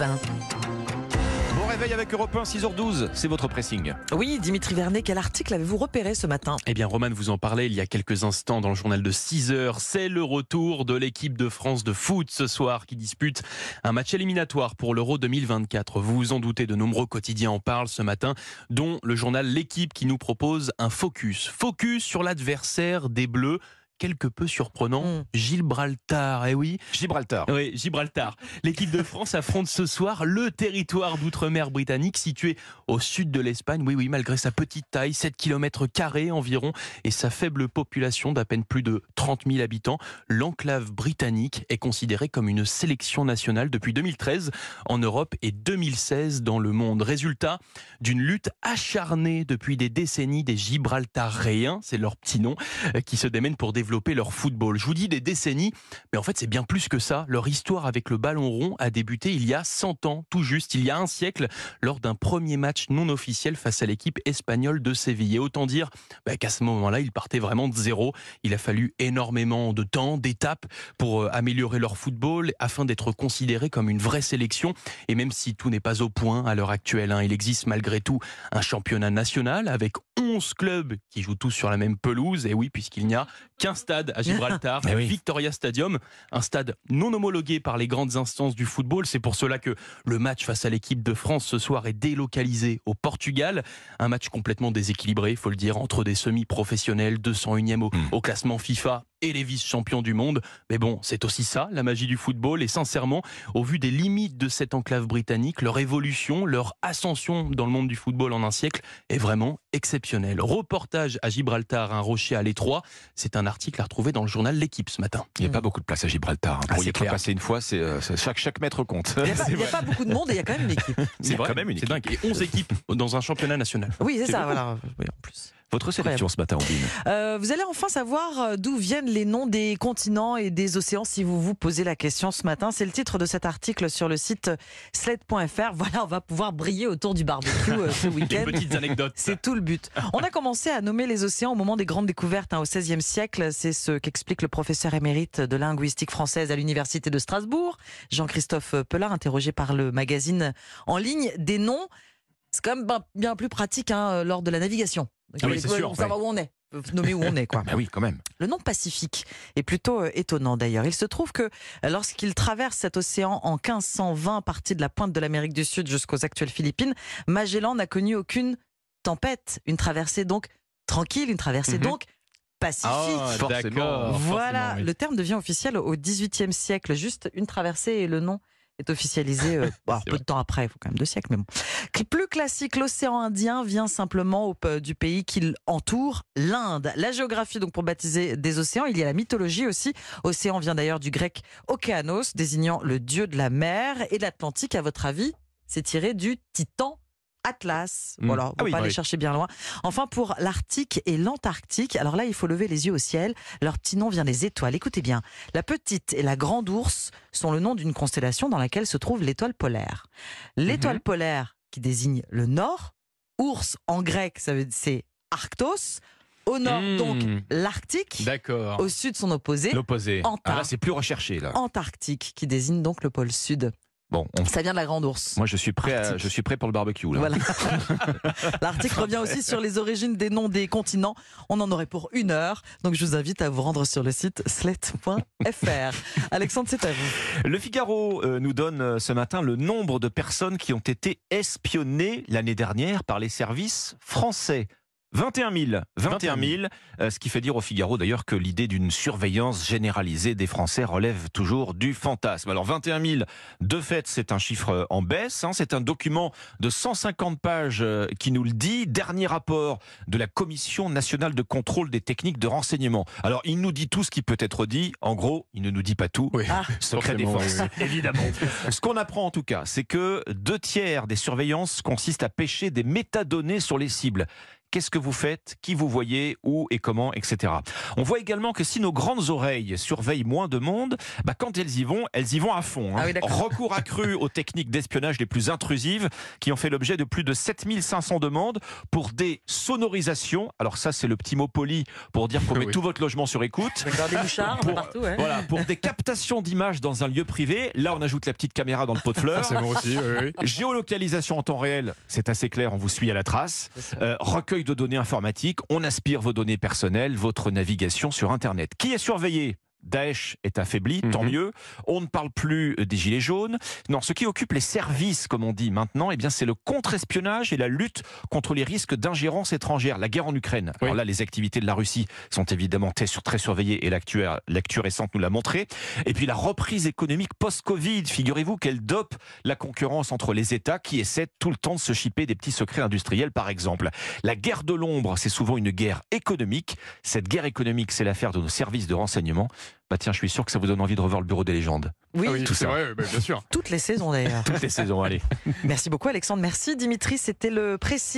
1. Bon réveil avec Europe 1, 6h12, c'est votre pressing. Oui, Dimitri Vernet, quel article avez-vous repéré ce matin? Eh bien, Roman vous en parlait il y a quelques instants dans le journal de 6 heures. C'est le retour de l'équipe de France de foot ce soir qui dispute un match éliminatoire pour l'Euro 2024. Vous vous en doutez, de nombreux quotidiens en parlent ce matin, dont le journal L'équipe qui nous propose un focus. Focus sur l'adversaire des Bleus quelque peu surprenant, Mm. Gibraltar. Eh oui, Gibraltar. oui, Gibraltar. L'équipe de France affronte ce soir le territoire d'outre-mer britannique situé au sud de l'Espagne. Oui, oui, malgré sa petite taille, 7 km environ, et sa faible population d'à peine plus de 30 000 habitants, l'enclave britannique est considérée comme une sélection nationale depuis 2013 en Europe et 2016 dans le monde. Résultat d'une lutte acharnée depuis des décennies des Gibraltaréens, c'est leur petit nom, euh, qui se démènent pour développer leur football. Je vous dis des décennies, mais en fait c'est bien plus que ça. Leur histoire avec le ballon rond a débuté il y a 100 ans, tout juste, il y a un siècle, lors d'un premier match non officiel face à l'équipe espagnole de Séville. Et autant dire bah, qu'à ce moment-là, ils partaient vraiment de zéro. Il a fallu énormément de temps, d'étapes pour euh, améliorer leur football afin d'être considérés comme une vraie sélection. Et même si tout n'est pas au point à l'heure actuelle, hein, il existe malgré tout un championnat national avec 11 clubs qui jouent tous sur la même pelouse. Et oui, puisqu'il n'y a qu'un stade à Gibraltar, Eh oui. Victoria Stadium, un stade non homologué par les grandes instances du football. C'est pour cela que le match face à l'équipe de France ce soir est délocalisé au Portugal. Un match complètement déséquilibré, il faut le dire, entre des semi-professionnels, 201e au, Hmm. au classement FIFA et les vice-champions du monde. Mais bon, c'est aussi ça, la magie du football. Et sincèrement, au vu des limites de cette enclave britannique, leur évolution, leur ascension dans le monde du football en un siècle est vraiment exceptionnelle. Reportage à Gibraltar, un rocher à l'étroit. C'est un article à retrouver dans le journal L'équipe ce matin. Il n'y a pas beaucoup de place à Gibraltar. hein. Ah, Pour y c'est être clair. passé une fois, c'est euh, c'est- chaque, chaque mètre compte. Il n'y a, pas- il y a pas beaucoup de monde et il y a quand même une équipe. C'est quand même une C'est dingue. Et 11 équipes dans un championnat national. Oui, c'est C'est ça, beaucoup. voilà. Oui, en plus. Votre sélection ce matin, Ondine Euh, vous allez enfin savoir euh, d'où viennent les noms des continents et des océans si vous vous posez la question ce matin. C'est le titre de cet article sur le site sled.fr. Voilà, on va pouvoir briller autour du barbecue euh, ce Des week-end. petites anecdotes. C'est tout le but. On a commencé à nommer les océans au moment des grandes découvertes hein, au XVIe siècle. C'est ce qu'explique le professeur émérite de linguistique française à l'université de Strasbourg, Jean-Christophe Pellat, interrogé par le magazine en ligne. Des noms, c'est quand même bien plus pratique hein, lors de la navigation. Ah oui, il c'est faut sûr, savoir où on est. Nommer où on est, quoi. Bah oui, quand même. Le nom Pacifique est plutôt euh, étonnant d'ailleurs. Il se trouve que euh, lorsqu'il traverse cet océan en 1520, parti de la pointe de l'Amérique du Sud jusqu'aux actuelles Philippines, Magellan n'a connu aucune tempête. Une traversée donc tranquille, une traversée Mhm. donc pacifique. Ah, Forcément. d'accord. voilà, forcément, oui. le terme devient officiel au XVIIIe siècle. Juste une traversée et le nom est officialisé euh, peu vrai. de temps après, il faut quand même deux siècles, mais bon. Plus classique, l'océan Indien vient simplement au p- du pays qui l'entoure, l'Inde. La géographie, donc pour baptiser des océans, il y a la mythologie aussi. Océan vient d'ailleurs du grec Okeanos, désignant le dieu de la mer. Et l'Atlantique, à votre avis, c'est tiré du titan Atlas. Mm. Voilà, on Ah va oui, aller oui. chercher bien loin. Enfin, pour l'Arctique et l'Antarctique, alors là, il faut lever les yeux au ciel. Leur petit nom vient des étoiles. Écoutez bien, la petite et la grande ours sont le nom d'une constellation dans laquelle se trouve l'étoile polaire. L'étoile Mhm. polaire qui désigne le nord, ours en grec, ça veut dire c'est Arctos. Au nord, Mm. donc l'Arctique. D'accord. Au sud, son opposé, L'opposé. Ah, là, c'est plus recherché, là. Antarctique, qui désigne donc le pôle sud. Bon, on- Ça vient de la grande ours. moi, je suis, prêt à- je suis prêt pour le barbecue. Voilà. L'article revient aussi sur les origines des noms des continents. On en aurait pour une heure. Donc je vous invite à vous rendre sur le site slet.fr. Alexandre, c'est à vous. Le Figaro euh, nous donne euh, ce matin le nombre de personnes qui ont été espionnées l'année dernière par les services français. 21 000, 21 000, euh, ce qui fait dire au Figaro d'ailleurs que l'idée d'une surveillance généralisée des Français relève toujours du fantasme. Alors 21 000, de fait, c'est un chiffre en baisse. hein. c'est un document de 150 pages euh, qui nous le dit. Dernier rapport de la Commission nationale de contrôle des techniques de renseignement. Alors il nous dit tout ce qui peut être dit. En gros, il ne nous dit pas tout. Oui. Ah. Secret défense, oui, évidemment. Ce qu'on apprend en tout cas, c'est que deux tiers des surveillances consistent à pêcher des métadonnées sur les cibles. Qu'est-ce que vous faites, qui vous voyez, où et comment, etc. On voit également que si nos grandes oreilles surveillent moins de monde, bah, quand elles y vont, elles y vont à fond. hein. Ah oui. Recours accru aux techniques d'espionnage les plus intrusives qui ont fait l'objet de plus de 7500 demandes pour des sonorisations. Alors ça, c'est le petit mot poli pour dire qu'on met Oui. tout votre logement sur écoute. Des peu Pour- partout. ouais. Voilà, pour des captations d'images dans un lieu privé. Là, on ajoute la petite caméra dans le pot de fleurs. C'est bon aussi, oui, oui. Géolocalisation en temps réel, c'est assez clair, on vous suit à la trace. Euh, recueil de données informatiques, on aspire vos données personnelles, votre navigation sur Internet. Qui est surveillé? Daesh est affaibli, tant Mhm. mieux. On ne parle plus des gilets jaunes. Non, ce qui occupe les services, comme on dit maintenant, eh bien, c'est le contre-espionnage et la lutte contre les risques d'ingérence étrangère. La guerre en Ukraine. Oui. Alors là, les activités de la Russie sont évidemment très, très surveillées et l'actu récente nous l'a montré. Et puis la reprise économique post-Covid. Figurez-vous qu'elle dope la concurrence entre les États qui essaient tout le temps de se chipper des petits secrets industriels, par exemple. La guerre de l'ombre, c'est souvent une guerre économique. Cette guerre économique, c'est l'affaire de nos services de renseignement. Bah tiens, je suis sûr que ça vous donne envie de revoir le bureau des légendes. Oui, Ah oui, tout c'est ça. vrai, bah, bien sûr. toutes les saisons d'ailleurs. Toutes les saisons, allez. Merci beaucoup Alexandre. Merci Dimitri. C'était le précis.